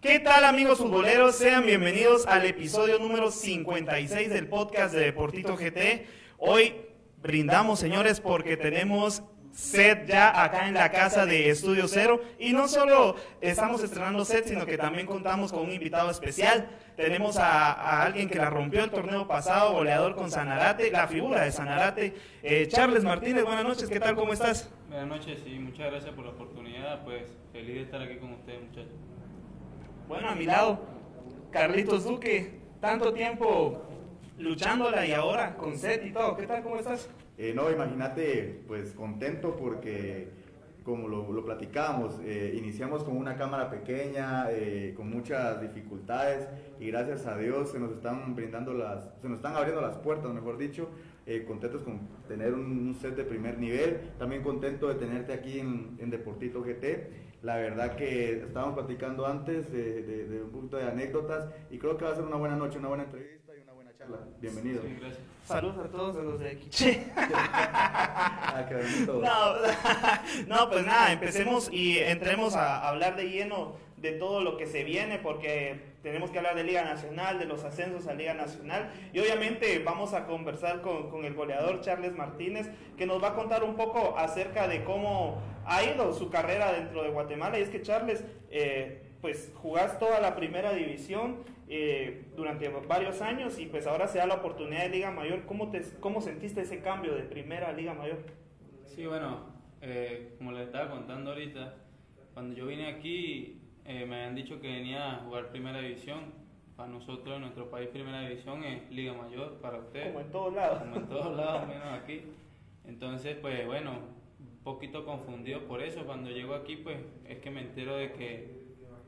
¿Qué tal amigos futboleros? Sean bienvenidos al episodio número 56 del podcast de Deportito GT. Hoy brindamos, señores, porque tenemos set ya acá en la casa de Estudio Cero. Y no solo estamos estrenando set, sino que también contamos con un invitado especial. Tenemos a, alguien que la rompió el torneo pasado, goleador con Sanarate, la figura de Sanarate. Eh, Charles Martínez, buenas noches, ¿qué tal? ¿Cómo estás? Buenas noches y muchas gracias por la oportunidad. Pues feliz de estar aquí con ustedes, muchachos. Bueno, a mi lado, Carlitos Duque, tanto tiempo luchándola y ahora con set y todo. ¿Qué tal? ¿Cómo estás? Eh, no, imagínate, pues contento porque, como lo, lo platicábamos, eh, iniciamos con una cámara pequeña, eh, con muchas dificultades, y gracias a Dios se nos están brindando las, se nos están abriendo las puertas, mejor dicho, contentos con tener un, un set de primer nivel, también contento de tenerte aquí en, en Deportito GT. La verdad que estábamos platicando antes de, de- de un poquito de anécdotas y creo que va a ser una buena noche, una buena entrevista y una buena charla. Bienvenido. Sí, gracias. Saludos a todos los de aquí. Ah. No, no, pues nada, empecemos y entremos a hablar de lleno de todo lo que se viene, porque tenemos que hablar de Liga Nacional, de los ascensos a Liga Nacional, y obviamente vamos a conversar con, con el goleador Charles Martínez, que nos va a contar un poco acerca de cómo ha ido su carrera dentro de Guatemala, y es que Charles, eh, pues jugás toda la primera división eh, durante varios años, y pues ahora se da la oportunidad de Liga Mayor, ¿cómo, te, cómo sentiste ese cambio de primera a Liga Mayor? Sí, bueno, eh, como les estaba contando ahorita, cuando yo vine aquí eh, me habían dicho que venía a jugar primera división. Para nosotros, en nuestro país, primera división es Liga Mayor, para ustedes. Como en todos lados. como en todos lados, menos aquí. Entonces, pues bueno, poquito confundido por eso. Cuando llego aquí, pues es que me entero de que,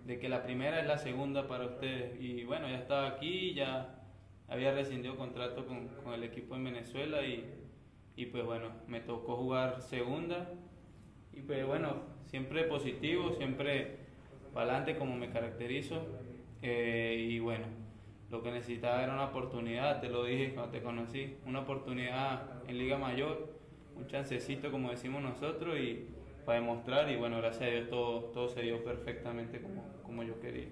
de que la primera es la segunda para ustedes. Y bueno, ya estaba aquí, ya había rescindido contrato con, con el equipo en Venezuela y, y pues bueno, me tocó jugar segunda. Y pues bueno, siempre positivo, siempre para adelante como me caracterizo. Eh, y bueno, lo que necesitaba era una oportunidad, te lo dije cuando te conocí, una oportunidad en Liga Mayor, un chancecito como decimos nosotros y para demostrar y bueno, gracias a Dios todo, todo se dio perfectamente como, como yo quería.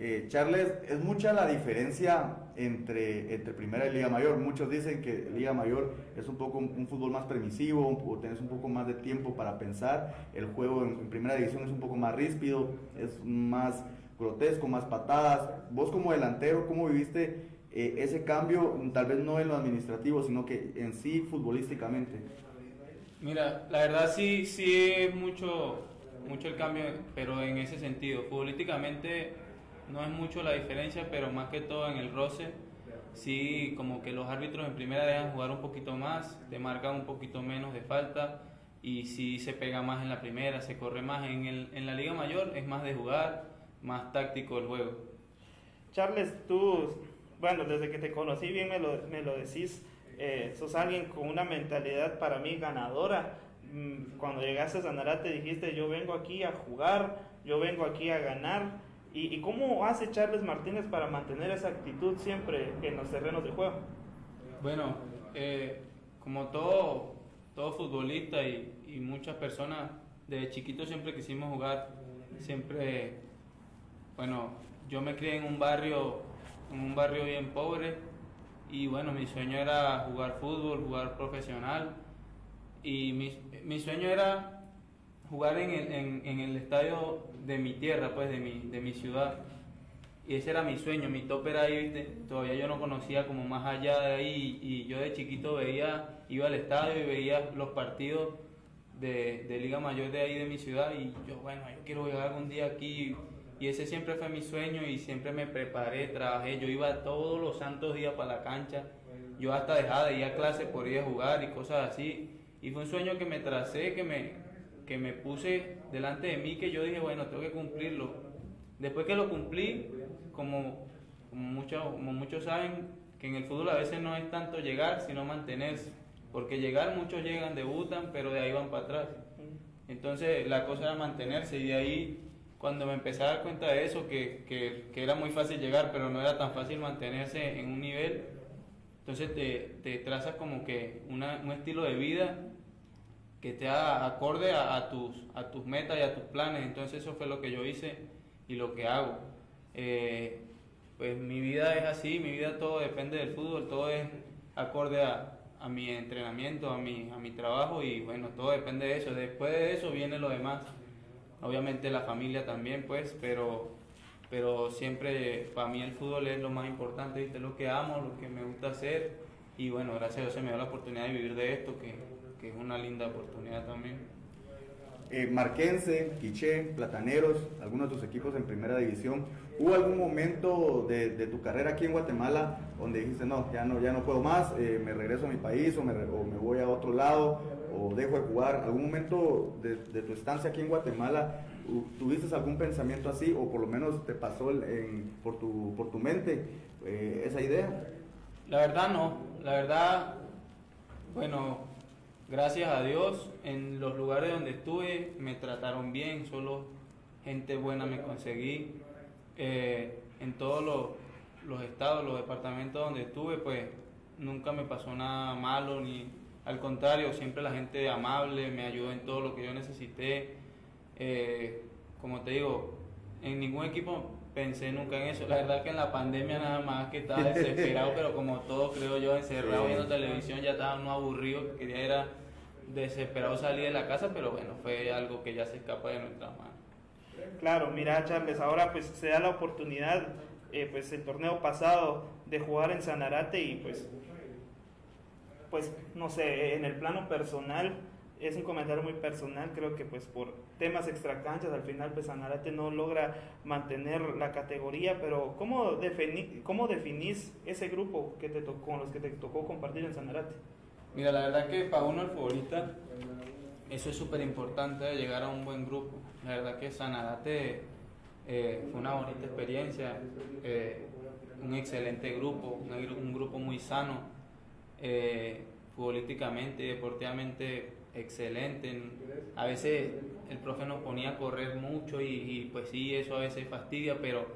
Eh, Charles, es mucha la diferencia entre, entre Primera y Liga Mayor. Muchos dicen que Liga Mayor es un poco un fútbol más permisivo, un tenés un poco más de tiempo para pensar. El juego en, en Primera División es un poco más ríspido, es más grotesco, más patadas. Vos como delantero, ¿cómo viviste eh, ese cambio? Tal vez no en lo administrativo, sino que en sí futbolísticamente. Mira, la verdad sí, sí es mucho, mucho el cambio, pero en ese sentido, futbolísticamente no es mucho la diferencia, pero más que todo en el roce, sí como que los árbitros en primera dejan jugar un poquito más, te marcan un poquito menos de falta y sí se pega más en la primera, se corre más en, el, en la liga mayor, es más de jugar, más táctico el juego. Charles, tú, bueno, desde que te conocí bien me lo, me lo decís, eh, sos alguien con una mentalidad para mí ganadora. Mm, Cuando llegaste a Sanarate dijiste, yo vengo aquí a jugar, yo vengo aquí a ganar. ¿Y, y cómo hace Charles Martínez para mantener esa actitud siempre en los terrenos de juego? Bueno, eh, como todo, todo futbolista y, y muchas personas, desde chiquito siempre quisimos jugar, siempre, bueno, yo me crié en un barrio, en un barrio bien pobre y bueno, mi sueño era jugar fútbol, jugar profesional y mi, mi sueño era jugar en el, en, el estadio de mi tierra, pues de mi, de mi ciudad. Y ese era mi sueño, mi tope era ahí, ¿viste? Todavía yo no conocía como más allá de ahí y yo de chiquito veía, iba al estadio y veía los partidos de, de Liga Mayor de ahí de mi ciudad y yo, bueno, yo quiero llegar algún día aquí y ese siempre fue mi sueño y siempre me preparé, trabajé, yo iba todos los santos días para la cancha, yo hasta dejaba de ir a clase por ir a jugar y cosas así y fue un sueño que me tracé, que me, que me puse delante de mí que yo dije, bueno, tengo que cumplirlo. Después que lo cumplí, como, como, muchos, como muchos saben, que en el fútbol a veces no es tanto llegar, sino mantenerse. Porque llegar, muchos llegan, debutan, pero de ahí van para atrás. Entonces la cosa era mantenerse y de ahí cuando me empecé a dar cuenta de eso, que, que, era muy fácil llegar, pero no era tan fácil mantenerse en un nivel, entonces te, te trazas como que un estilo de vida que te haga acorde a, a, tus, a tus metas y a tus planes. Entonces eso fue lo que yo hice y lo que hago. Eh, pues mi vida es así, mi vida todo depende del fútbol, todo es acorde a, a mi entrenamiento, a mi, a mi trabajo y bueno, todo depende de eso. Después de eso viene lo demás obviamente la familia también, pues, pero, pero siempre para mí el fútbol es lo más importante, ¿viste? lo que amo, lo que me gusta hacer y bueno, gracias a Dios se me dio la oportunidad de vivir de esto, que, que es una linda oportunidad también. Eh, Marquense, Quiché, Plataneros, algunos de tus equipos en primera división. ¿Hubo algún momento de, de, tu carrera aquí en Guatemala donde dijiste, no, ya no, ya no puedo más, eh, me regreso a mi país o me, o me voy a otro lado? O dejo de jugar? ¿Algún momento de, tu estancia aquí en Guatemala tuviste algún pensamiento así o por lo menos te pasó en, por, tu, por tu mente eh, esa idea? La verdad no, la verdad, bueno, gracias a Dios, en los lugares donde estuve me trataron bien, solo gente buena me conseguí. Eh, en todos los, los estados, los departamentos donde estuve, pues nunca me pasó nada malo ni al contrario, siempre la gente amable, me ayudó en todo lo que yo necesité. Eh, como te digo, en ningún equipo pensé nunca en eso. La verdad que en la pandemia nada más que estaba desesperado, pero como todo creo yo, encerrado viendo televisión, ya estaba no aburrido, quería era desesperado salir de la casa, pero bueno, fue algo que ya se escapa de nuestras manos. Claro, mira Charles, ahora pues se da la oportunidad, eh, pues el torneo pasado de jugar en Sanarate y pues pues no sé, en el plano personal, es un comentario muy personal, creo que pues por temas extracanchas al final pues Sanarate no logra mantener la categoría, pero ¿cómo, defini cómo definís ese grupo que te tocó, con los que te tocó compartir en Sanarate? Mira, la verdad que para uno el futbolista eso es súper importante, llegar a un buen grupo. La verdad que Sanarate eh, fue una bonita experiencia, eh, un excelente grupo, un grupo muy sano eh, futbolísticamente, deportivamente excelente. A veces el profe nos ponía a correr mucho y, pues sí, eso a veces fastidia, pero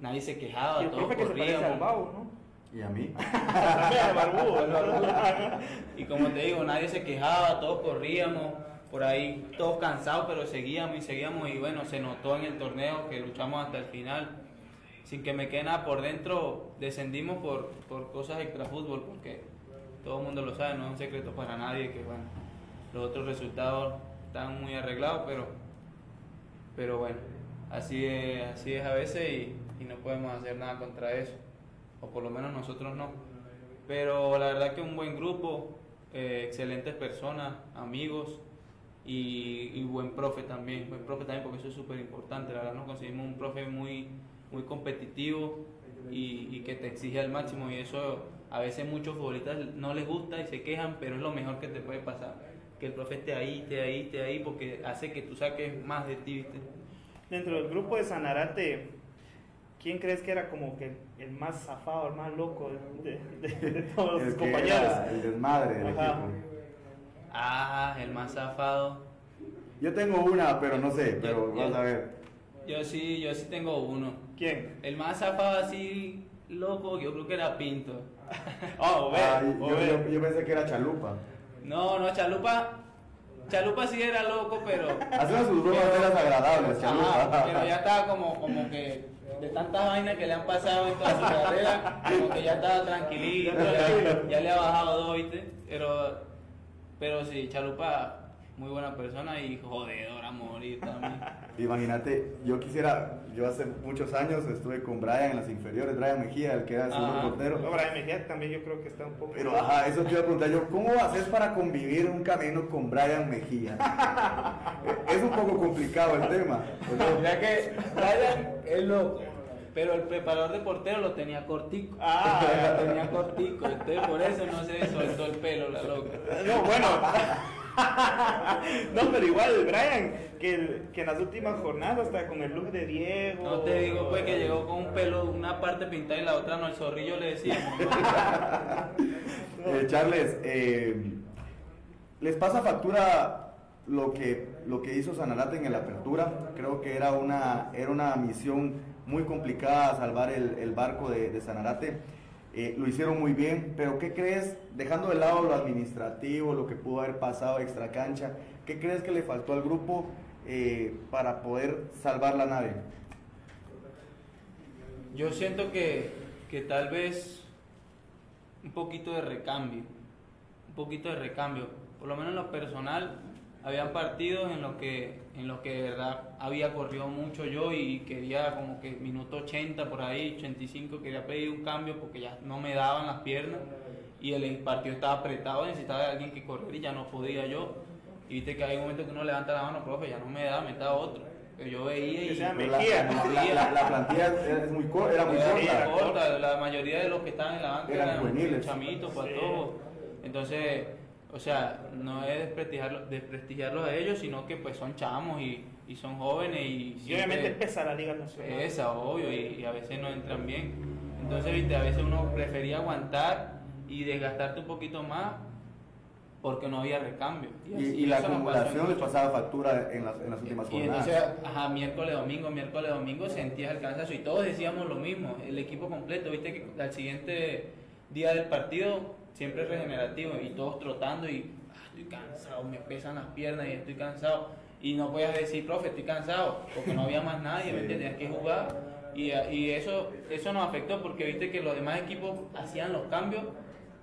nadie se quejaba, y el todos profe corríamos. Que se Bau, ¿no? Y a mí. y como te digo, nadie se quejaba, todos corríamos, por ahí todos cansados, pero seguíamos y seguíamos y bueno, se notó en el torneo que luchamos hasta el final. Sin que me quede nada por dentro, descendimos por, por cosas extra fútbol, porque todo el mundo lo sabe, no es un secreto para nadie que bueno, los otros resultados están muy arreglados, pero, pero bueno, así es, así es a veces y, no podemos hacer nada contra eso, o por lo menos nosotros no. Pero la verdad que un buen grupo, eh, excelentes personas, amigos y, buen profe también, buen profe también porque eso es súper importante, la verdad nos conseguimos un profe muy, muy competitivo y que te exige al máximo y eso a veces muchos futbolistas no les gusta y se quejan, pero es lo mejor que te puede pasar. Que el profe esté ahí, esté ahí, esté ahí, porque hace que tú saques más de ti, ¿viste? Dentro del grupo de Sanarate, ¿quién crees que era como que el más zafado, el más loco de, de, de todos el los compañeros? Era el desmadre del Ajá. equipo. Ah, el más zafado. Yo tengo una, pero no sé, pero Yo- vas yo- a ver. Yo sí, yo sí tengo uno. ¿Quién? El más zafado así, loco, yo creo que era Pinto. Oh, Ah, o yo, ve. yo- yo pensé que era Chalupa. No, no, Chalupa. Chalupa sí era loco, pero. Hacía sus bromas agradables, Chalupa. Ajá, pero ya estaba como, como que de tantas vainas que le han pasado en toda su carrera, como que ya estaba tranquilito, ya, ya le ha bajado dos, ¿viste? Pero, pero sí, Chalupa, muy buena persona y jodedor a morir también. Imagínate, yo quisiera, yo hace muchos años estuve con Brian en las inferiores, Brian Mejía, el que era el segundo Ajá. portero. No, Brian Mejía también yo creo que está un poco... Pero ajá, eso te iba a preguntar yo, ¿cómo haces para convivir un camino con Brian Mejía? es un poco complicado el tema. Ya que Brian es loco, pero el preparador de portero lo tenía cortico. Ah. lo tenía cortico, entonces por eso no se soltó el pelo la loca. No, bueno, no, pero igual, Brian, que, que en las últimas jornadas, hasta con el look de Diego. No te digo, pues, que llegó con un pelo, una parte pintada y la otra no, el zorrillo le decíamos. ¿no? Eh, Charles, eh, ¿les pasa factura lo que, lo que hizo Sanarate en el Apertura? Creo que era una, era una misión muy complicada salvar el, el barco de, de Sanarate. Eh, lo hicieron muy bien, pero ¿qué crees, dejando de lado lo administrativo, lo que pudo haber pasado extra cancha, qué crees que le faltó al grupo eh, para poder salvar la nave? Yo siento que, que tal vez un poquito de recambio, un poquito de recambio. Por lo menos en lo personal, habían partidos en los que, en los que de verdad había corrido mucho yo y quería como que minuto 80 por ahí, 85, quería pedir un cambio porque ya no me daban las piernas y el partido estaba apretado, necesitaba de alguien que corriera y ya no podía yo. Y viste que hay un momento que uno levanta la mano, profe, ya no me da, me da otro. Pero yo veía y... Que la, la- la- la plantilla es muy co- era muy Era corta. corta, la mayoría de los que estaban en la banca Eran eran, juveniles. chamitos, Sí. patojos. Entonces, o sea, no es desprestigiarlos, desprestigiarlos a ellos, sino que pues son chamos y, y son jóvenes y, Y obviamente pesa la Liga Nacional. pesa, obvio, y, y a veces no entran bien. Entonces, viste, a veces uno prefería aguantar y desgastarte un poquito más porque no había recambio. Y, así- y la acumulación les pasaba factura en las, en las últimas Y jornadas. entonces, ajá, miércoles, domingo, miércoles, domingo sentías el cansancio y todos decíamos lo mismo, el equipo completo, viste que al siguiente día del partido siempre regenerativo y todos trotando y "Ah, estoy cansado, me pesan las piernas y estoy cansado. Y no podías decir, profe, estoy cansado, porque no había más nadie, Sí. tenías que jugar. Y, y eso, eso nos afectó porque viste que los demás equipos hacían los cambios.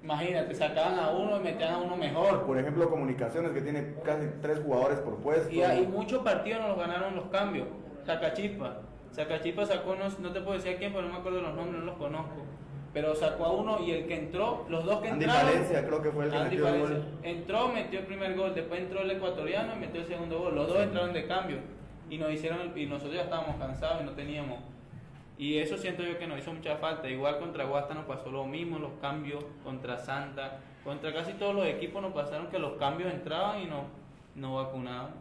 Imagínate, sacaban a uno y metían a uno mejor. Por ejemplo, comunicaciones que tiene casi tres jugadores por puesto. Y, hay muchos partidos nos los ganaron los cambios. Sacachispa. Sacachispa sacó, no, no te puedo decir a quién, pero no me acuerdo los nombres, no los conozco. Pero sacó a uno y el que entró, los dos que Andy entraron. Valencia creo que fue el que Andy metió el Valencia. gol. Entró, metió el primer gol, después entró el ecuatoriano y metió el segundo gol. Los dos entraron de cambio. Y nos hicieron el- y nosotros ya estábamos cansados y no teníamos. Y eso siento yo que nos hizo mucha falta. Igual contra Guasta nos pasó lo mismo, los cambios, contra Santa, contra casi todos los equipos nos pasaron que los cambios entraban y no, no vacunaban.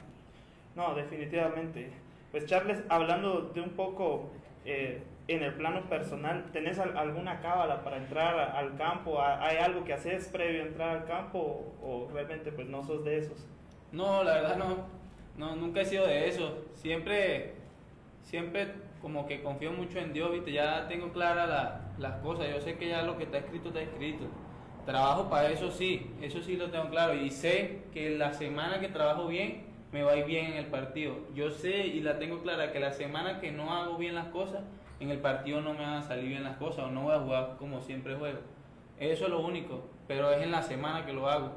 No, definitivamente. Pues Charles, hablando de un poco eh, en el plano personal, ¿tenés al- alguna cábala para entrar al campo? ¿Ha- ¿Hay algo que haces previo a entrar al campo o realmente pues no sos de esos? No, la verdad no, no, nunca he sido de eso. Siempre, siempre como que confío mucho en Dios, viste, ya tengo claras la- las cosas, yo sé que ya lo que está escrito está escrito. Trabajo para eso sí, eso sí lo tengo claro y sé que la semana que trabajo bien me va a ir bien en el partido. Yo sé y la tengo clara que la semana que no hago bien las cosas, en el partido no me van a salir bien las cosas o no voy a jugar como siempre juego. Eso es lo único, pero es en la semana que lo hago.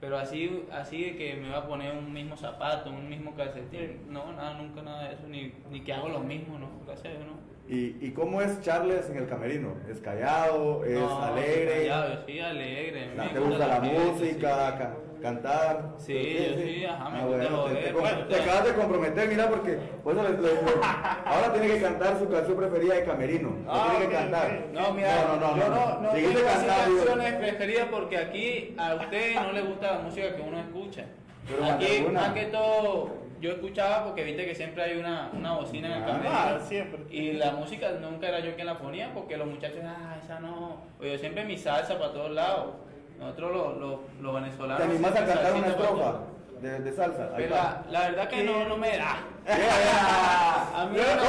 Pero así, así de que me va a poner un mismo zapato, un mismo calcetín. No, nada, nunca nada de eso, ni, ni que hago lo mismo, ¿no? Gracias a Dios, ¿no? ¿Y, ¿Y cómo es Charles en el camerino? ¿Es callado? ¿Es No, alegre? callado, sí, alegre. ¿Te gusta la música? sí. Ca- ¿Cantar? Sí, yo sí, ajá, me Ah, bueno, te, joder, te- te gusta. acabas de comprometer, mira, porque por eso le- le- ahora tiene que cantar su canción preferida de camerino. Ah, tiene que cantar. ok. No, mira, no, no, yo no, no, no Dijiste tengo canciones preferidas porque aquí a usted no le gusta la música que uno escucha. Pero aquí, más que todo, yo escuchaba porque viste que siempre hay una, una bocina en el Ah, camerino. Y la música nunca era yo quien la ponía porque los muchachos, ah, esa no. Yo siempre mi salsa para todos lados. Nosotros los, los, los venezolanos. ¿Te animás a cantar una estrofa de, de salsa? Pero la, la verdad que no, no me da. A mí no, no, no,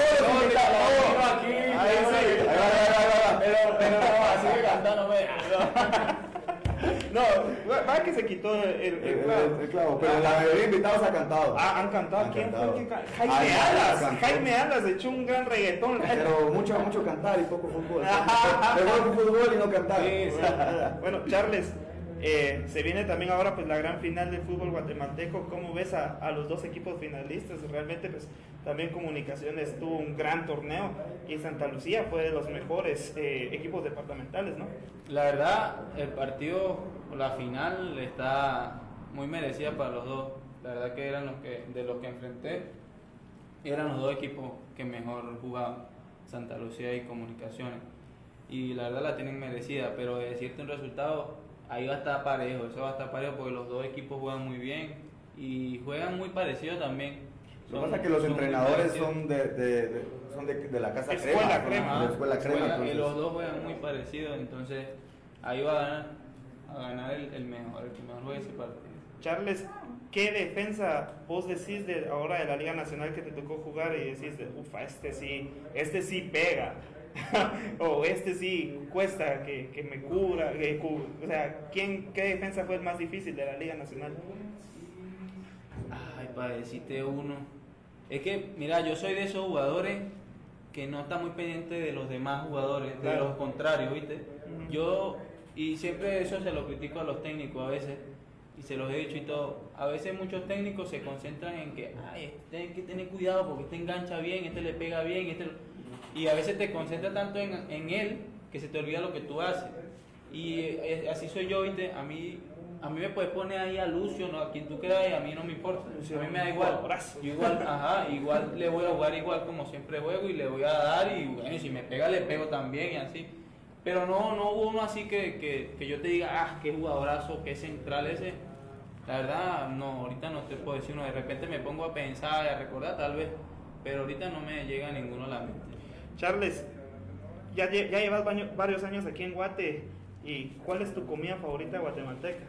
aquí, Ahí sí. Ahí va, ahí va, ahí va. Pero, pero no, así que cantar no me da. No, va que se quitó el, el- clavo. el- el clavo, pero la mayoría de invitados ha cantado. Ah, han cantado. Han ¿Quién cantado. fue el que ca- Jaime Ay, Alas. cantó. Jaime Alas echó un gran reggaetón. Pero mucho, mucho cantar y poco fútbol. Mejor fútbol y no cantar. Sí, sí. Bueno, Charles, eh, se viene también ahora pues la gran final del fútbol guatemalteco. ¿Cómo ves a, a los dos equipos finalistas? Realmente pues también Comunicaciones tuvo un gran torneo y Santa Lucía fue de los mejores eh, equipos departamentales, ¿no? La verdad, el partido, la final, está muy merecida para los dos. La verdad que eran los que, de los que enfrenté, eran los dos equipos que mejor jugaban, Santa Lucía y Comunicaciones. Y la verdad la tienen merecida, pero de decirte un resultado, ahí va a estar parejo, eso va a estar parejo porque los dos equipos juegan muy bien. y juegan muy parecido también. Lo que pasa es que los entrenadores son de, de, de- son de, de la casa Escuela crema, Crema. de la escuela crema. Juegan- y los dos juegan muy parecido, entonces ahí va a ganar, a ganar el, el mejor, el que mejor juegue ese partido. Charles, ¿qué defensa vos decís de ahora de la Liga Nacional que te tocó jugar y decís, de, ufa, este sí, este sí pega? o este sí cuesta que, que me cura, que o sea, ¿quién, ¿qué defensa fue el más difícil de la Liga Nacional? Ay, para decirte uno. Es que, mira, yo soy de esos jugadores que no está muy pendiente de los demás jugadores, de Claro. los contrarios, ¿viste? Yo, y siempre eso se lo critico a los técnicos a veces, y se los he dicho y todo. A veces muchos técnicos se concentran en que, ay, este hay que tener cuidado porque este engancha bien, este le pega bien, este. lo-". Y a veces te concentras tanto en, en él que se te olvida lo que tú haces. Y eh, así soy yo, ¿viste? A mí, a mí me puedes poner ahí a Lucio, ¿no? a quien tú quieras, y a mí no me importa. A mí me da igual. Yo igual, ajá, igual le voy a jugar igual como siempre juego y le voy a dar y bueno, si me pega le pego también y así. Pero no, no hubo uno así que, que, que yo te diga, ah, qué jugadorazo, qué central ese. La verdad, no, ahorita no te puedo decir uno. De repente me pongo a pensar a recordar tal vez, pero ahorita no me llega ninguno a la mente. Charles, ya, ya llevas baño- varios años aquí en Guate y ¿cuál es tu comida favorita guatemalteca?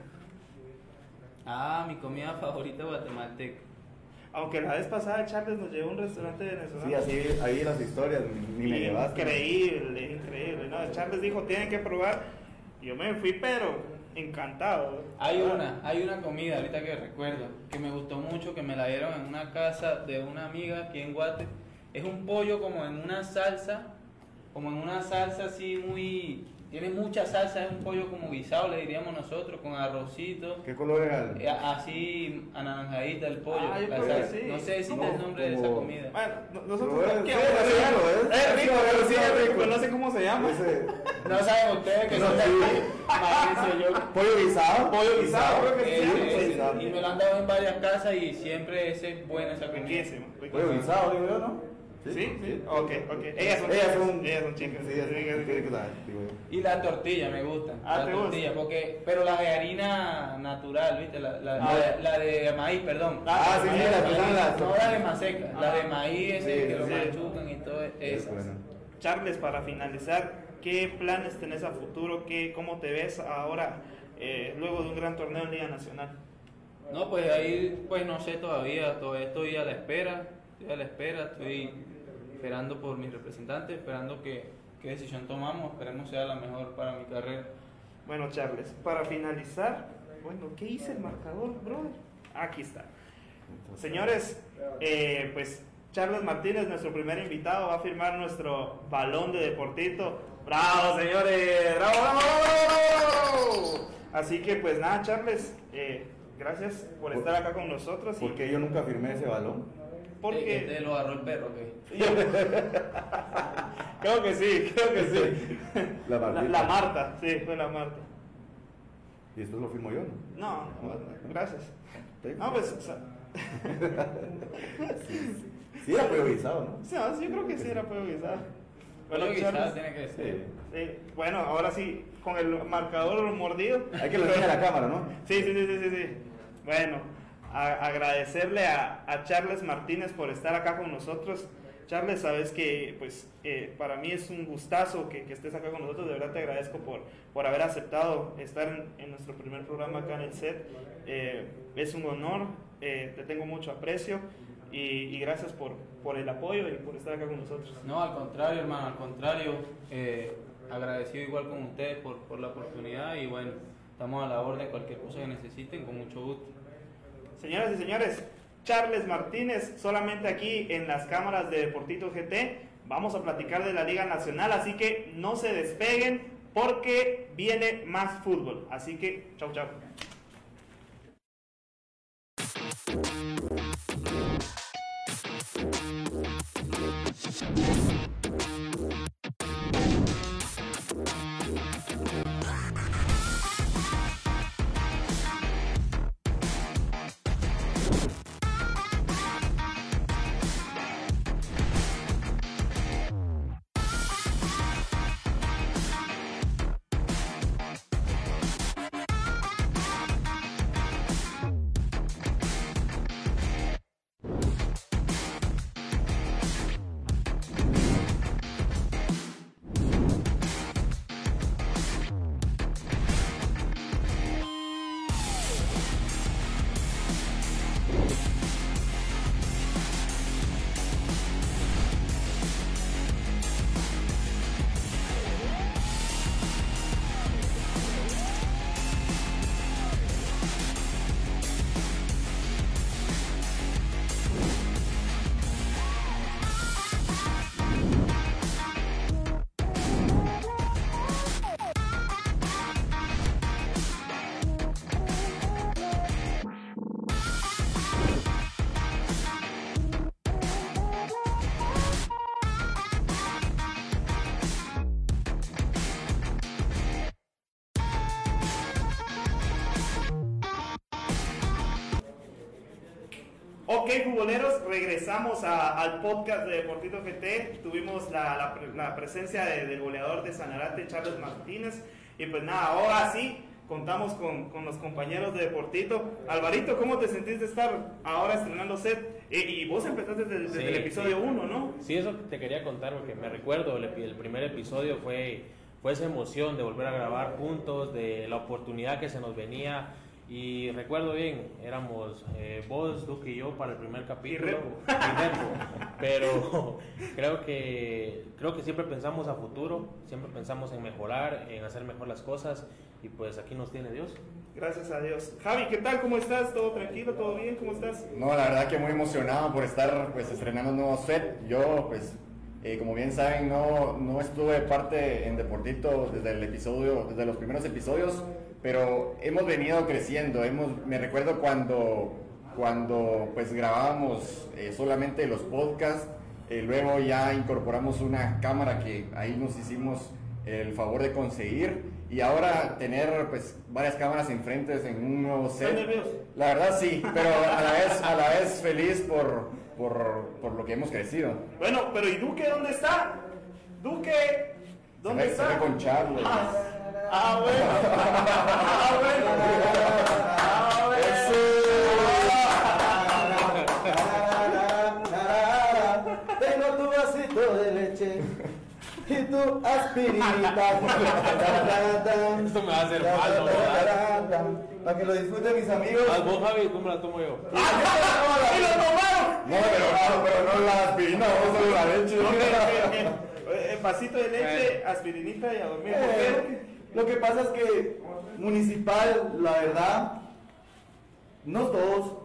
Ah, mi comida favorita guatemalteca. Aunque la vez pasada Charles nos llevó a un restaurante venezolano. Sí, así, ahí las historias, ni me llevaste. Increíble, increíble. No, Charles dijo, tienen que probar. Yo me fui, pero encantado. Hay una, hay una comida ahorita que recuerdo que me gustó mucho, que me la dieron en una casa de una amiga aquí en Guate. Es un pollo como en una salsa, como en una salsa así muy, tiene mucha salsa, es un pollo como guisado, le diríamos nosotros, con arrocito, ¿Qué color el...? eh, así anaranjadita el pollo. Ah, la salsa. sí. No sé decirte No, el nombre de esa comida. Bueno, no- nosotros... Lo es, ¿qué sí, vamos a es rico, es- Es rico, es pero sí, es es rico, no sé cómo se llama. Ese- No saben ustedes que No, son de aquí. Yo. ¿Pollo guisado? Pollo guisado, creo que Eh, sí. eh, y me lo han dado en varias casas y siempre ese es buena esa comida. Riquísimo. Pollo guisado, digo yo, ¿no? Sí, sí. Ok, ok. Ellas son Ellas chicas. son... Ellas son chicas. Sí, Sí, sí, sí, sí, sí. tal, digo yo. Y la tortilla me gusta. Ah, la ¿te gusta? tortilla, porque, pero la de harina natural, ¿viste? La, la, Ah. la, de- la de maíz, perdón. Ah, sí, sí, de la maíz, son las- No la de maseca, la de maíz ese Sí, que lo sí. machucan y todo Es eso. bueno. Charles, para finalizar, ¿qué planes tenés a futuro? ¿Qué, ¿Cómo te ves ahora, eh, luego de un gran torneo en Liga Nacional? No, pues ahí, pues no sé todavía, todavía estoy a la espera, estoy a la espera, estoy esperando por mis representantes, esperando que qué decisión tomamos, esperemos sea la mejor para mi carrera. Bueno, Charles, para finalizar, bueno, ¿qué hice el marcador, brother? Aquí está. Señores, eh, pues Charles Martínez, nuestro primer invitado, va a firmar nuestro balón de deportito. ¡Bravo, señores! ¡Bravo, bravo, bravo, bravo! Así que, pues nada, Charles, eh, gracias por Por- estar acá con nosotros. y- ¿Por qué yo nunca firmé ese balón? ¿Este Porque... lo agarró el perro qué? creo que sí, creo que sí. La La, la Marta, sí, fue la Marta. Y esto lo firmo yo, ¿no? No, gracias. Sí. No, pues, o sea, Sí, era pollo guisado, ¿no? Sí, no, sí, yo creo que sí era pollo guisado. Bueno, Charles, tiene que ser. Sí. sí, bueno, ahora sí, con el marcador mordido. Hay que lo a la cámara, ¿no? Sí, sí, sí, sí, sí, sí. Bueno, agradecerle a, Charles Martínez por estar acá con nosotros. Charles, sabes que pues eh, para mí es un gustazo que, estés acá con nosotros. De verdad te agradezco por, por haber aceptado estar en, nuestro primer programa acá en el set. Eh, es un honor, eh, te tengo mucho aprecio y, gracias por, por el apoyo y por estar acá con nosotros. No, al contrario, hermano, al contrario. eh, agradecido igual con ustedes por, por la oportunidad y bueno, estamos a la orden, cualquier cosa que necesiten, con mucho gusto. Señoras y señores, Charles Martínez, solamente aquí en las cámaras de Deportito GT. Vamos a platicar de la Liga Nacional, así que no se despeguen porque viene más fútbol. Así que, chau, chau. Futboleros, regresamos a- al podcast de Deportito GT. Tuvimos la, la la presencia de- del goleador de Sanarate, Charles Martínez. Y pues nada, ahora sí, contamos con, con los compañeros de Deportito. Alvarito, ¿cómo te sentís de estar ahora estrenando set? Eh, y vos empezaste desde, desde Sí, el episodio sí. 1, ¿no? Sí, eso te quería contar porque me recuerdo, el, el primer episodio fue, fue esa emoción de volver a grabar juntos, de la oportunidad que se nos venía. Y recuerdo bien, éramos eh, vos, Duque y yo para el primer capítulo. Repo. Y Repo. Pero creo que, creo que siempre pensamos a futuro, siempre pensamos en mejorar, en hacer mejor las cosas. Y pues aquí nos tiene Dios. Gracias a Dios. Javi, ¿qué tal? ¿Cómo estás? ¿Todo tranquilo? ¿Todo bien? ¿Cómo estás? No, la verdad que muy emocionado por estar pues estrenando un nuevo set. Yo pues eh, como bien saben no, no estuve parte en Deportito desde el episodio, desde los primeros episodios, pero hemos venido creciendo. Hemos, me recuerdo cuando, cuando pues grabábamos eh, solamente los podcasts, eh, luego ya incorporamos una cámara que ahí nos hicimos el favor de conseguir y ahora tener pues varias cámaras enfrente en un nuevo set. ¿Estás nervioso? La verdad sí, pero a la vez, a la vez feliz por, por, por lo que hemos crecido. Bueno, pero ¿y Duque dónde está? Duque, ¿dónde se está? Se ve con Charles. Ah, ah, bueno. Ah, bueno. Ah, bueno. Tengo tu vasito de leche y tu aspirita. Esto me va a hacer mal, ¿no? Para que lo disfruten mis amigos. Haz vos, Javi, ¿cómo la tomo yo? ¡Y lo tomaron! No, pero no, pero no la aspirina, vamos solo la leche. Ok. Eh, Vasito de leche, aspirinita y a dormir. Lo que pasa es que Municipal, la verdad, no todos,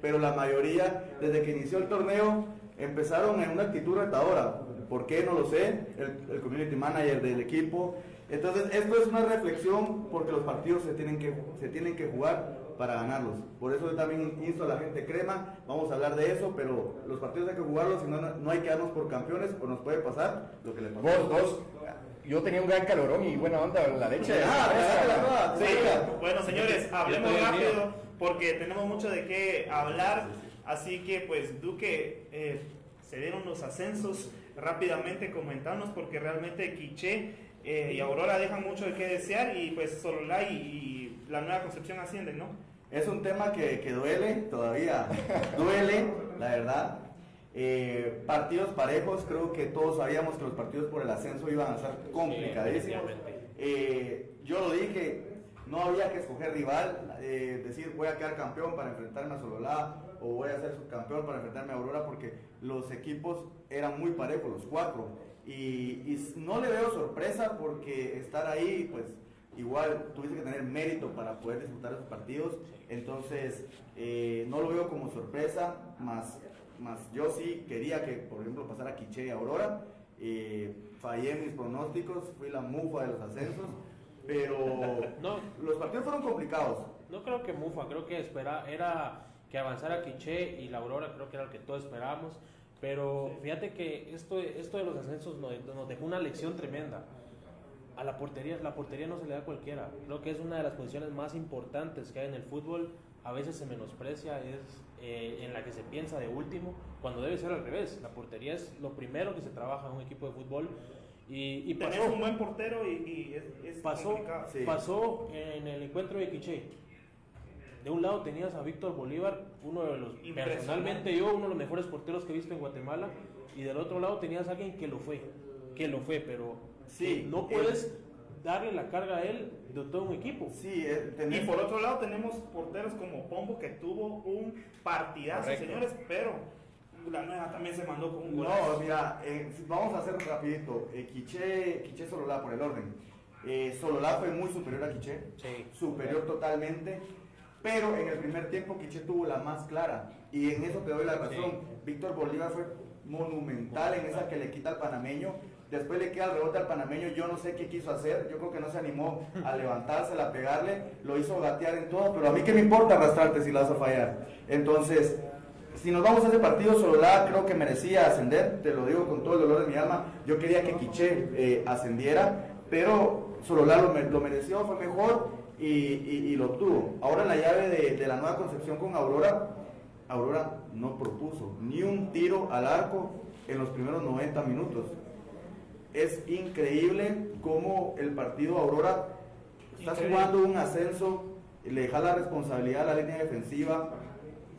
pero la mayoría, desde que inició el torneo, empezaron en una actitud retadora. ¿Por qué? No lo sé. El, community manager del equipo. Entonces, esto es una reflexión porque los partidos se tienen que, se tienen que jugar para ganarlos. Por eso yo también insto a la gente crema, vamos a hablar de eso, pero los partidos hay que jugarlos, si no, no hay que darnos por campeones o nos puede pasar lo que le pasó. Vos, vos, yo tenía un gran calorón y buena onda la leche. Ah, nueva, Sí, bueno señores, hablemos rápido porque tenemos mucho de qué hablar. Así que pues Duque, eh, se dieron los ascensos rápidamente, comentarnos porque realmente Quiché eh, y Aurora dejan mucho de qué desear y pues Sololá y, y la nueva Concepción ascienden, ¿no? Es un tema que, que duele, todavía duele, la verdad. Eh, partidos parejos, creo que todos sabíamos que los partidos por el ascenso iban a ser complicadísimos. Eh, yo lo dije, no había que escoger rival, eh, decir voy a quedar campeón para enfrentarme a Sololá o voy a ser subcampeón para enfrentarme a Aurora porque los equipos eran muy parejos, los cuatro. Y, y no le veo sorpresa porque estar ahí, pues igual tuviste que tener mérito para poder disputar esos partidos. Entonces, eh, no lo veo como sorpresa, más, más yo sí quería que, por ejemplo, pasara Quiché y Aurora. Eh, fallé en mis pronósticos, fui la mufa de los ascensos, pero No. los partidos fueron complicados. No creo que Mufa, creo que espera, era que avanzara Quiché y la Aurora, creo que era lo que todos esperábamos. Pero fíjate que esto, esto de los ascensos nos, nos dejó una lección tremenda. A la portería, la portería no se le da a cualquiera. Creo que es una de las posiciones más importantes que hay en el fútbol. A veces se menosprecia, es eh, en la que se piensa de último, cuando debe ser al revés. La portería es lo primero que se trabaja en un equipo de fútbol. Y, y Tenés pasó. un buen portero y, y es, es Pasó, complicado. Sí. pasó en el encuentro de Quiché. De un lado tenías a Víctor Bolívar, uno de los, personalmente yo, uno de los mejores porteros que he visto en Guatemala, y del otro lado tenías a alguien que lo fue, que lo fue, pero Sí, no puedes darle la carga a él de todo un equipo. Sí, eh, Y tenés- por otro lado tenemos porteros como Pombo que tuvo un partidazo, Correcto. señores, pero la nueva también se mandó con un No, golazo. mira, eh, vamos a hacer rapidito. Eh, Quiché Sololá por el orden. Eh, Sololá fue muy superior a Quiché. Sí. Superior totalmente. Pero en el primer tiempo Quiché tuvo la más clara. Y en eso te doy la razón. Víctor Bolívar fue monumental en esa que le quita al panameño. Después le queda el rebote al panameño. Yo no sé qué quiso hacer. Yo creo que no se animó a levantarse, a pegarle. Lo hizo gatear en todo. Pero a mí qué me importa arrastrarte si la vas a fallar. Entonces, si nos vamos a ese partido, Sololá creo que merecía ascender, te lo digo con todo el dolor de mi alma. Yo quería que Quiché eh, ascendiera, pero Sololá lo, lo mereció, fue mejor y lo obtuvo. Ahora en la llave de, de la nueva concepción con Aurora, Aurora no propuso ni un tiro al arco en los primeros 90 minutos. Es increíble cómo el partido Aurora está Increíble. jugando un ascenso, le deja la responsabilidad a la línea defensiva,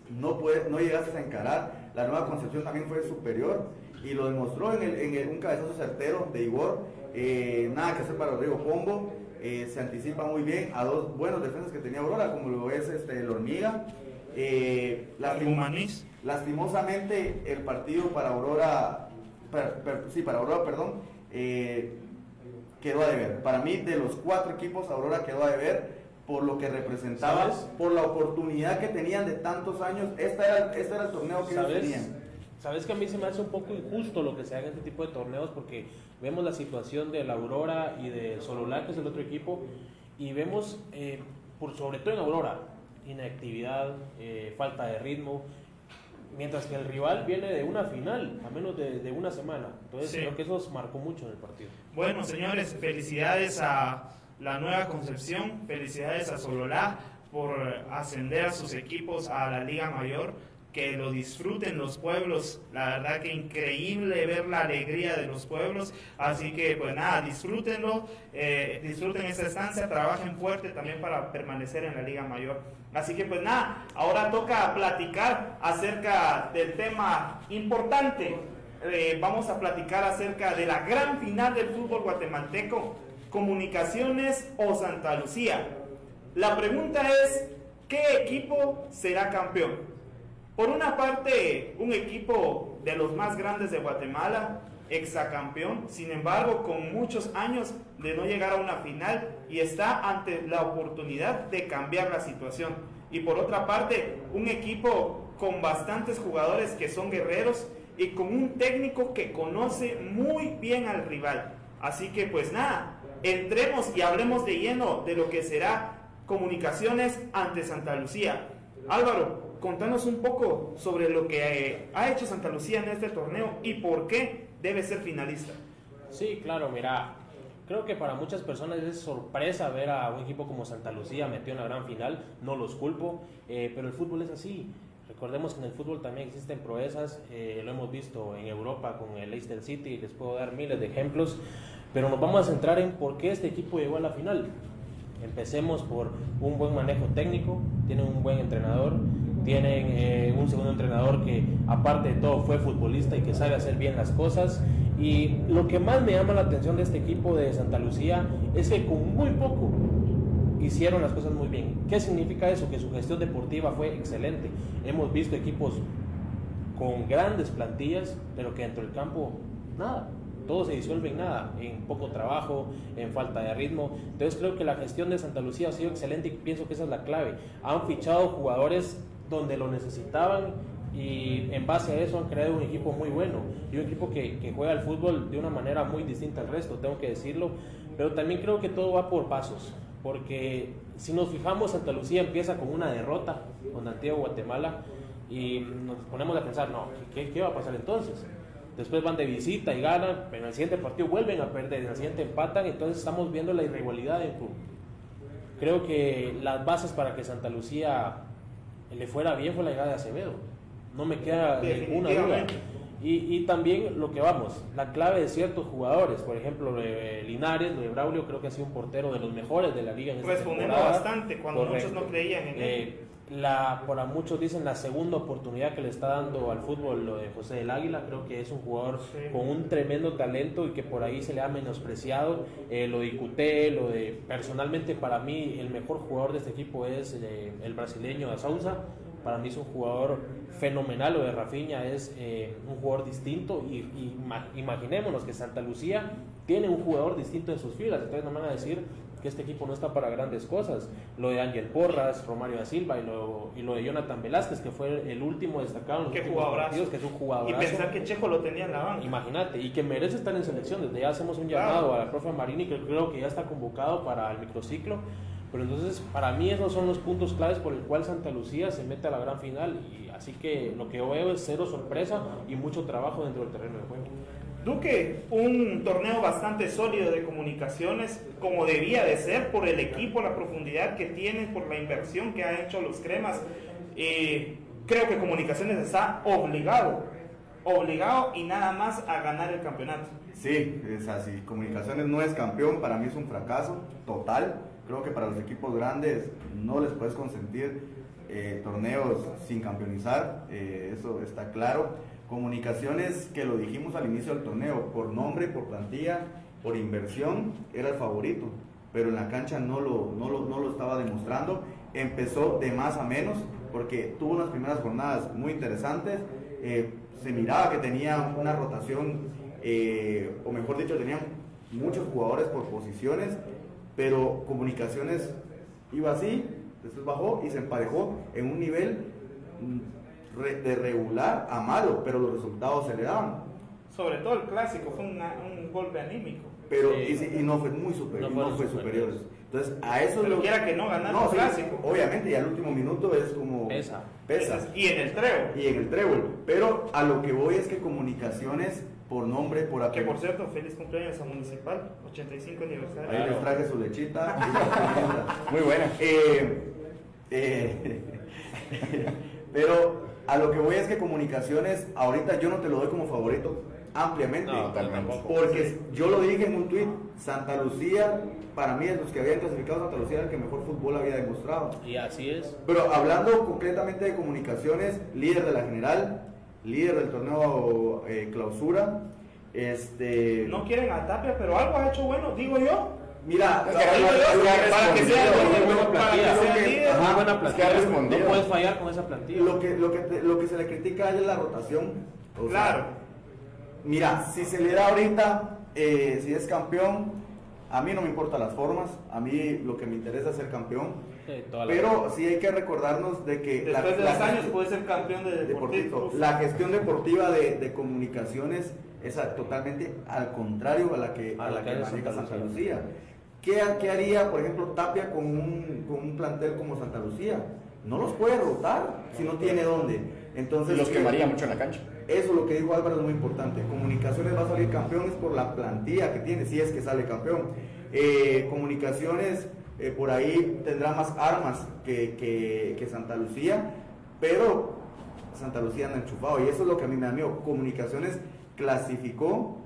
no, puede, no llegaste a encarar, la nueva concepción también fue superior y lo demostró en, el- en el- un cabezazo certero de Igor, eh, nada que hacer para Rodrigo Pombo, eh, se anticipa muy bien a dos buenos defensas que tenía Aurora, como lo es este, el Hormiga. Eh, lastim- lastimosamente el partido para Aurora, per- per- sí, para Aurora, perdón, eh, quedó a deber. Para mí, de los cuatro equipos, Aurora quedó a deber por lo que representaba, ¿Sabes? por la oportunidad que tenían de tantos años. Esta era, este era el torneo que ellos ¿Sabes? tenían. Sabes que a mí se me hace un poco injusto lo que se haga en este tipo de torneos porque vemos la situación de la Aurora y de Sololá, que es el otro equipo, y vemos, eh, por, sobre todo en Aurora, inactividad, eh, falta de ritmo, mientras que el rival viene de una final, a menos de, de una semana. Entonces Sí. creo que eso marcó mucho en el partido. Bueno, señores, felicidades a la nueva Concepción, felicidades a Sololá por ascender a sus equipos a la Liga Mayor, que lo disfruten los pueblos, la verdad que increíble ver la alegría de los pueblos, así que pues nada, disfrútenlo, eh, disfruten esta estancia, trabajen fuerte también para permanecer en la Liga Mayor. Así que pues nada, ahora toca platicar acerca del tema importante eh, vamos a platicar acerca de la gran final del fútbol guatemalteco, Comunicaciones o Santa Lucía. La pregunta es, ¿qué equipo será campeón? Por una parte, un equipo de los más grandes de Guatemala, exacampeón, sin embargo, con muchos años de no llegar a una final y está ante la oportunidad de cambiar la situación. Y por otra parte, un equipo con bastantes jugadores que son guerreros y con un técnico que conoce muy bien al rival. Así que pues nada, entremos y hablemos de lleno de lo que será comunicaciones ante Santa Lucía. Álvaro, contanos un poco sobre lo que eh, ha hecho Santa Lucía en este torneo y por qué debe ser finalista. Sí, claro, mira, creo que para muchas personas es sorpresa ver a un equipo como Santa Lucía metido en la gran final, no los culpo, eh, pero el fútbol es así. Recordemos que en el fútbol también existen proezas, eh, lo hemos visto en Europa con el Leicester City, les puedo dar miles de ejemplos, pero nos vamos a centrar en por qué este equipo llegó a la final. Empecemos por un buen manejo técnico, tienen un buen entrenador, tienen eh, un segundo entrenador que aparte de todo fue futbolista y que sabe hacer bien las cosas. Y lo que más me llama la atención de este equipo de Santa Lucía es que con muy poco hicieron las cosas muy bien. ¿Qué significa eso? Que su gestión deportiva fue excelente. Hemos visto equipos con grandes plantillas, pero que dentro del campo nada. Todo se disuelve en nada, en poco trabajo, en falta de ritmo. Entonces creo que la gestión de Santa Lucía ha sido excelente y pienso que esa es la clave. Han fichado jugadores donde lo necesitaban y en base a eso han creado un equipo muy bueno y un equipo que, que juega el fútbol de una manera muy distinta al resto, tengo que decirlo. Pero también creo que todo va por pasos, porque si nos fijamos, Santa Lucía empieza con una derrota con Antigua Guatemala y nos ponemos a pensar, no, ¿qué, qué va a pasar entonces? Después van de visita y ganan, pero en el siguiente partido vuelven a perder, en el siguiente empatan, entonces estamos viendo la irregularidad del club. Creo que las bases para que Santa Lucía le fuera bien fue la llegada de Acevedo. No me queda ninguna duda. Y, y también lo que vamos, la clave de ciertos jugadores, por ejemplo, lo de Linares, lo de Braulio, creo que ha sido un portero de los mejores de la liga en esta Respondiendo temporada. bastante cuando muchos no creían en él. Eh, la, por a muchos dicen la segunda oportunidad que le está dando al fútbol lo de José del Águila, creo que es un jugador Sí. con un tremendo talento y que por ahí se le ha menospreciado. Eh, lo de lo de personalmente para mí el mejor jugador de este equipo es eh, el brasileño Sousa. Para mí es un jugador fenomenal. Lo de Rafinha es eh, un jugador distinto y, y ima- imaginémonos que Santa Lucía tiene un jugador distinto en sus filas. Entonces no me van a decir que este equipo no está para grandes cosas. Lo de Ángel Porras, Romario da Silva y lo, y lo de Jonathan Velázquez, que fue el último destacado en los últimos partidos, que es un Y jugadorazo. pensar que Chejo lo tenía en la banca. Imagínate, y que merece estar en selección. Desde ya hacemos un Claro. llamado a la profe Marini, que creo que ya está convocado para el microciclo. Pero entonces, para mí, esos son los puntos claves por el cual Santa Lucía se mete a la gran final. Y así que lo que veo es cero sorpresa y mucho trabajo dentro del terreno de juego. Duque, un torneo bastante sólido de comunicaciones, como debía de ser, por el equipo, la profundidad que tiene, por la inversión que han hecho los cremas. Eh, creo que Comunicaciones está obligado, obligado y nada más a ganar el campeonato. Sí, es así. Comunicaciones no es campeón, para mí es un fracaso total. Creo que para los equipos grandes no les puedes consentir eh, torneos sin campeonizar, eh, eso está claro. Comunicaciones, que lo dijimos al inicio del torneo, por nombre, por plantilla, por inversión, era el favorito, pero en la cancha no lo, no lo, no lo estaba demostrando. Empezó de más a menos, porque tuvo unas primeras jornadas muy interesantes. eh, se miraba que tenía una rotación, eh, o mejor dicho, tenían muchos jugadores por posiciones, pero Comunicaciones iba así, después bajó y se emparejó en un nivel mm, de regular a malo, pero los resultados se le daban. Sobre todo el clásico, fue una- un golpe anímico. Pero Sí. y, sí, y no fue muy superior, No no, fue superiores. superiores. Entonces, a eso Pero lo quiera que no, ganar no, sí, clásico. Obviamente, y al último minuto es como Pesa. pesa. Y en el treo. Y en el trébol. Pero a lo que voy es que comunicaciones por nombre, por Que apellido. por cierto, feliz cumpleaños a Municipal, 85 aniversario. Ahí les traje su lechita. Muy buena. Eh, eh, pero a lo que voy es que comunicaciones, ahorita yo no te lo doy como favorito ampliamente. No. Porque yo lo dije en un tweet, Santa Lucía, para mí de los que habían clasificado Santa Lucía era el que mejor fútbol había demostrado. Y así es. Pero hablando concretamente de comunicaciones, líder de la general, líder del torneo eh, clausura, este... No quieren a Tapia, pero algo ha hecho bueno, digo yo. Mira, Es que para que sea buena para que plantilla. sea Lo que- líder. ajá, Muy buena es que ha plantilla. respondido. No puedes fallar con esa plantilla. Lo que, lo, que, te- lo que se le critica es la rotación. O sea, Claro. Mira, si se le da ahorita, eh, si es campeón, a mí no me importan las formas, a mí lo que me interesa es ser campeón. Sí, Pero sí hay que recordarnos de que Después de la- dos la- años puede ser campeón de deportivo. deportivo. La gestión deportiva de, de comunicaciones es a- totalmente al contrario a la que, a A la que que maneja Santa Santa Lucía. Lucía. ¿Qué, qué haría, por ejemplo, Tapia con un, con un plantel como Santa Lucía? No los puede rotar si no tiene dónde. Entonces, Los eh, quemaría mucho en la cancha. Eso lo que dijo Álvaro es muy importante. Comunicaciones va a salir campeón es por la plantilla que tiene, si es que sale campeón. Eh, comunicaciones eh, por ahí tendrá más armas que, que- que Santa Lucía, pero Santa Lucía anda enchufado y eso es lo que a mí me da miedo. Comunicaciones clasificó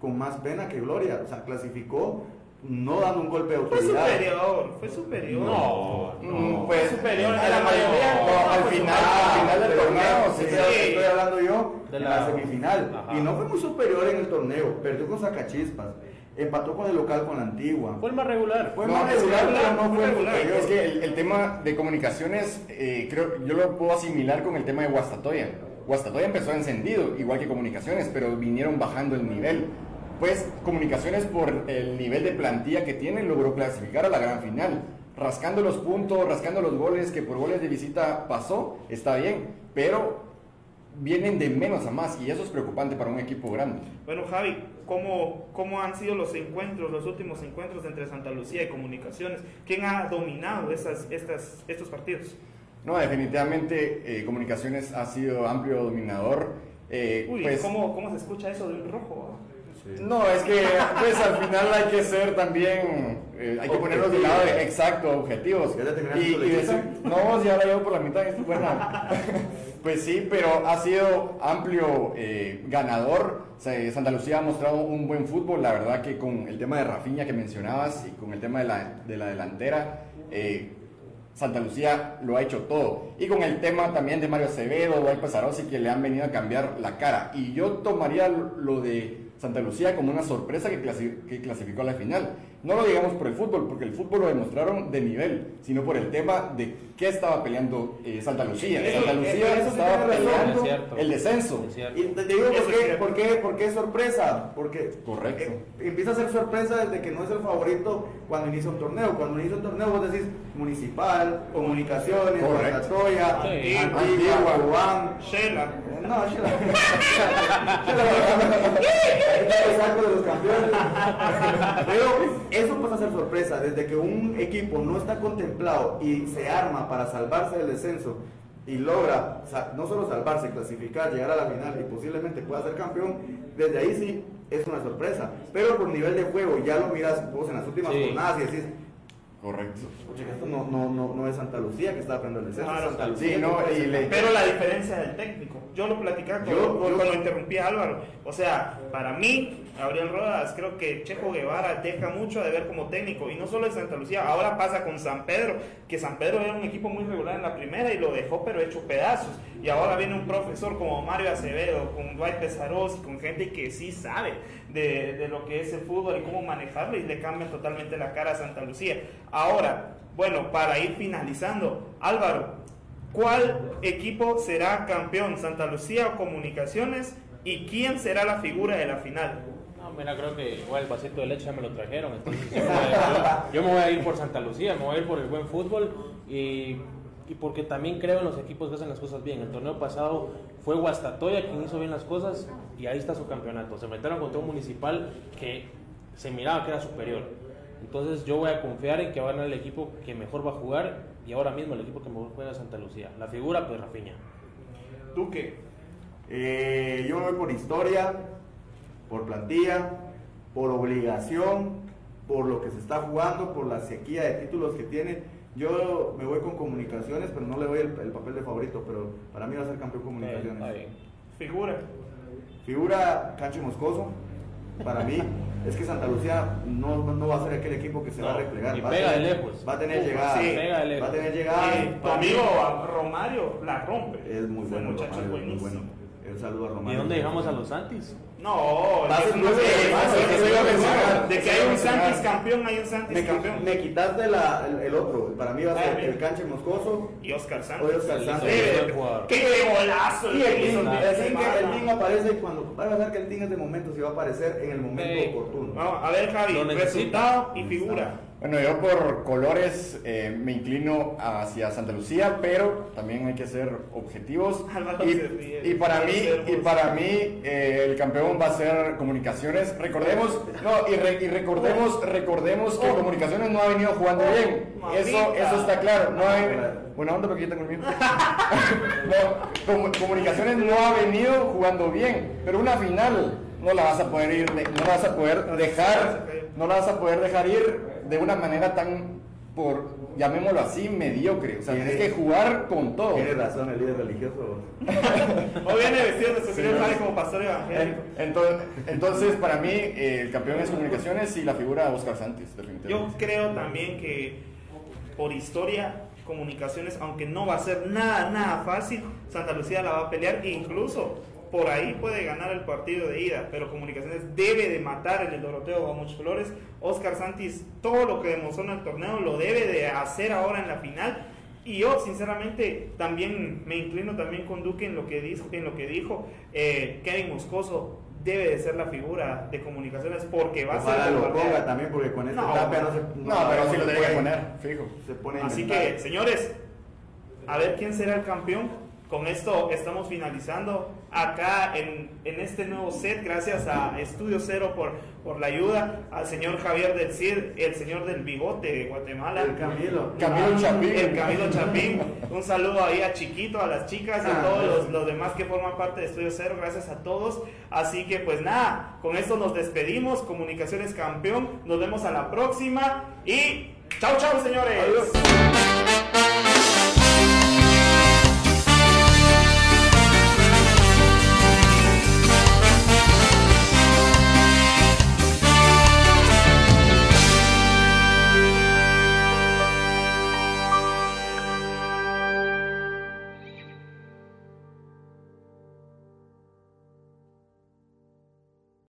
con más pena que gloria, o sea, clasificó no dando un golpe de Fue autoridad. superior, fue superior. No, no. Pues superior a la mayoría. No, al final, al final del torneo, sí, sí, estoy hablando yo De la- la, semifinal. Ajá. Y no fue muy superior en el torneo. Perdió con Sacachispas. Empató con el local con la antigua. Fue el más regular. Fue No, más regular, regular, pero no fue regular. superior. Es que el, el tema de comunicaciones, eh, creo, yo lo puedo asimilar con el tema de Guastatoya. Guastatoya empezó encendido, igual que comunicaciones, pero vinieron bajando el nivel. Pues comunicaciones por el nivel de plantilla que tiene logró clasificar a la gran final. Rascando los puntos, rascando los goles, que por goles de visita pasó, está bien, pero vienen de menos a más y eso es preocupante para un equipo grande. Bueno, Javi, ¿cómo, ¿cómo han sido los encuentros, los últimos encuentros entre Santa Lucía y Comunicaciones? ¿Quién ha dominado esas, estas, estos partidos? No, definitivamente eh, Comunicaciones ha sido amplio dominador. eh, Uy, pues, ¿cómo, ¿cómo se escucha eso de un rojo? No, es que pues al final hay que ser también, eh, hay que ponerlos del lado de exacto, objetivos. ¿Ya te terminaste Y, decir, no, ya la llevo por la mitad, esto es buena. pues sí, pero ha sido amplio eh, ganador. O sea, Santa Lucía ha mostrado un buen fútbol, la verdad que con el tema de Rafinha que mencionabas y con el tema de la, de la delantera, eh, Santa Lucía lo ha hecho todo. Y con el tema también de Mario Acevedo, Guay Pasarosi, que le han venido a cambiar la cara. Y yo tomaría lo de Santa Lucía como una sorpresa que, clasi- que clasificó a la final. No lo digamos por el fútbol, porque el fútbol lo demostraron de nivel, sino por el tema de qué estaba peleando eh, Santa Lucía. Santa eh, Lucía eso estaba peleando es cierto. el descenso. Y te digo por es qué, por qué, por qué es sorpresa. Porque Correcto. eh, empieza a ser sorpresa desde que no es el favorito cuando inicia un torneo. Cuando inicia un torneo vos decís municipal, comunicaciones, Correcto. Guastatoya, Sí. Antigua, Antigua. Cubán. Shela. No, Shela. Shela. saco de los campeones. Pero eso pasa a ser sorpresa. Desde que un equipo no está contemplado y se arma para salvarse del descenso y logra no solo salvarse, clasificar, llegar a la final y posiblemente pueda ser campeón, desde ahí sí es una sorpresa. Pero por nivel de juego, ya lo miras vos en las últimas Sí. jornadas y decís, Correcto. Porque esto no, no, no, no es Santa Lucía que está aprendiendo el descenso, Claro, es Santa sí, Lucía. no, que y le- campeón. Pero la diferencia del técnico, yo lo platicaba con- yo- cuando interrumpí a Álvaro. O sea, para mí, Gabriel Rodas, creo que Checo Guevara deja mucho de ver como técnico. Y no solo en Santa Lucía, ahora pasa con San Pedro, que San Pedro era un equipo muy regular en la primera y lo dejó, pero hecho pedazos. Y ahora viene un profesor como Mario Acevedo, con Dwight Pesaros y con gente que sí sabe de, lo que es el fútbol y cómo manejarlo y le cambian totalmente la cara a Santa Lucía. Ahora, bueno, para ir finalizando, Álvaro, ¿Cuál equipo será campeón? ¿Santa Lucía o Comunicaciones? ¿Y quién será la figura de la final? Mira, creo que igual el vasito de leche ya me lo trajeron. Entonces yo me, voy a, yo- yo me voy a ir por Santa Lucía, me voy a ir por el buen fútbol y, y porque también creo en los equipos que hacen las cosas bien. El torneo pasado fue Guastatoya quien hizo bien las cosas y ahí está su campeonato. Se metieron contra un municipal que se miraba que era superior. Entonces yo voy a confiar en que va a ganar el equipo que mejor va a jugar y ahora mismo el equipo que mejor juega es Santa Lucía. La figura, pues Rafiña. Duque. Eh, yo me voy por historia, por plantilla, por obligación, por lo que se está jugando, por la sequía de títulos que tiene. Yo me voy con comunicaciones, pero no le doy el, el papel de favorito, pero para mí va a ser campeón comunicaciones. Figura. Figura Cancho Moscoso, para mí, es que Santa Lucía no, no va a ser aquel equipo que se va a replegar. y va a pega tener- de lejos. Va a tener Uf, llegada. sí, pega de lejos. Va a tener llegada. Y tu Para mí amigo Romario la rompe. Es muy bueno, muchacho es muy bueno. Saludo a ¿Y Romario. dónde dejamos a los Santis? No, no de que hay un Santis campeón, hay un Santis Me, campeón. me quitaste la, el, el otro. Para mí va a ser el Canche Moscoso. Y Oscar Santos. Oscar Santos. ¡Qué golazo! Y el en el Ting aparece cuando. Va a pasar que el Ting es de momento, si va a aparecer en el momento oportuno. Vamos, a ver, Javi, resultado y figura. Bueno, yo por colores eh, me inclino hacia Santa Lucía, pero también hay que ser objetivos. Álvaro Y, para mí, y para mí eh, el campeón va a ser Comunicaciones. Recordemos, no, y, re- y recordemos, recordemos que Comunicaciones no ha venido jugando bien. Eso, eso está claro. No hay, buena onda porque yo tengo el mío. No, Comu- Comunicaciones no ha venido jugando bien, pero una final no la vas a poder ir, no la vas a poder dejar, no la vas a poder dejar ir de una manera tan por llamémoslo así mediocre. O sea, tienes que jugar con todo. Tiene razón el líder religioso. Hoy viene vestido de su Sí, no. como pastor evangélico. Entonces, entonces para mí, eh, el campeón es comunicaciones y la figura Oscar Santis, Yo definitivamente. creo también que por historia, comunicaciones, aunque no va a ser nada, nada fácil, Santa Lucía la va a pelear e incluso por ahí puede ganar el partido de ida, pero comunicaciones debe de matar en el Doroteo Guamuch Flores. Oscar Santis, todo lo que demostró en el torneo lo debe de hacer ahora en la final. Y yo, sinceramente, también me inclino también con Duque en lo que dijo, en lo que dijo eh, Kevin Moscoso. Debe de ser la figura de comunicaciones porque va a ser el lo ponga también, porque con esta No, no se. No, pero sí lo puede- poner, fijo. Se pone Así que, señores, a ver quién será el campeón. Con esto estamos finalizando acá en, en este nuevo set. Gracias a Estudio Cero por, por la ayuda. Al señor Javier del Cid, el señor del bigote de Guatemala. El Camilo. Camilo Chapín. El Camilo Chapín. Un saludo ahí a Chiquito, a las chicas y a Ah, todos los, los demás que forman parte de Estudio Cero. Gracias a todos. Así que pues nada, con esto nos despedimos. Comunicaciones campeón. Nos vemos a la próxima. Y chau, chau, señores. Adiós.